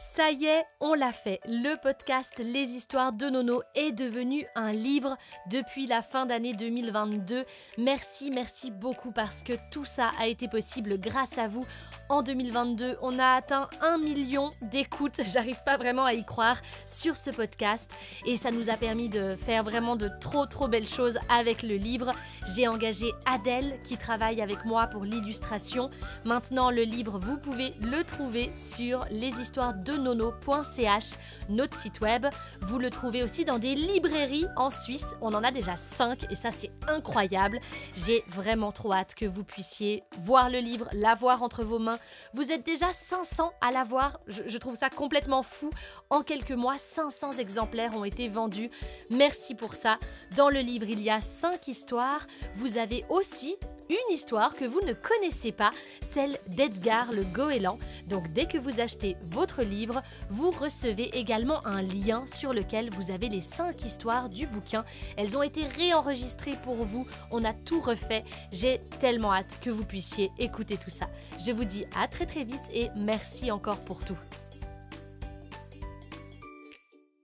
Ça y est, on l'a fait. Le podcast Les histoires de Nono est devenu un livre depuis la fin d'année 2022. Merci, merci beaucoup parce que tout ça a été possible grâce à vous. En 2022, on a atteint un million d'écoutes, j'arrive pas vraiment à y croire, sur ce podcast. Et ça nous a permis de faire vraiment de trop trop belles choses avec le livre. J'ai engagé Adèle qui travaille avec moi pour l'illustration. Maintenant, le livre, vous pouvez le trouver sur leshistoiresdenono.ch, notre site web. Vous le trouvez aussi dans des librairies en Suisse. On en a déjà 5 et ça c'est incroyable. J'ai vraiment trop hâte que vous puissiez voir le livre, l'avoir entre vos mains vous êtes déjà 500 à l'avoir. Je, je trouve ça complètement fou. En quelques mois, 500 exemplaires ont été vendus. Merci pour ça. Dans le livre, il y a 5 histoires. Vous avez aussi une histoire que vous ne connaissez pas, celle d'Edgar le goéland. Donc dès que vous achetez votre livre, vous recevez également un lien sur lequel vous avez les 5 histoires du bouquin. Elles ont été réenregistrées pour vous, on a tout refait. J'ai tellement hâte que vous puissiez écouter tout ça. Je vous dis à très très vite et merci encore pour tout.